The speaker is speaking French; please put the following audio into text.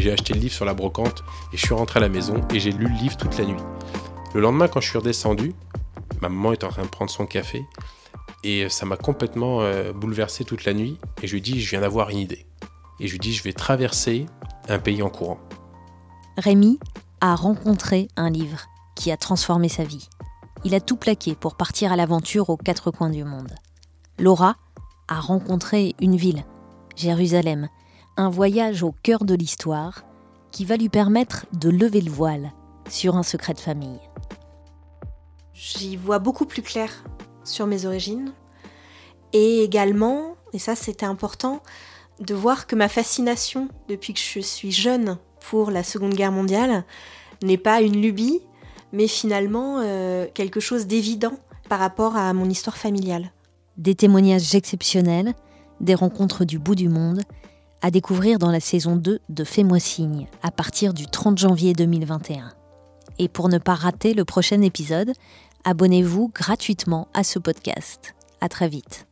j'ai acheté le livre sur la brocante et je suis rentré à la maison et j'ai lu le livre toute la nuit. Le lendemain, quand je suis redescendu, ma maman est en train de prendre son café et ça m'a complètement euh, bouleversé toute la nuit et je lui dis je viens d'avoir une idée. Et je lui dis je vais traverser un pays en courant. Rémi a rencontré un livre qui a transformé sa vie. Il a tout plaqué pour partir à l'aventure aux quatre coins du monde. Laura a rencontré une ville, Jérusalem, un voyage au cœur de l'histoire qui va lui permettre de lever le voile sur un secret de famille. J'y vois beaucoup plus clair sur mes origines et également, et ça c'était important, de voir que ma fascination depuis que je suis jeune pour la Seconde Guerre mondiale n'est pas une lubie, mais finalement euh, quelque chose d'évident par rapport à mon histoire familiale. Des témoignages exceptionnels, des rencontres du bout du monde, à découvrir dans la saison 2 de Fais-moi signe, à partir du 30 janvier 2021. Et pour ne pas rater le prochain épisode, abonnez-vous gratuitement à ce podcast. À très vite.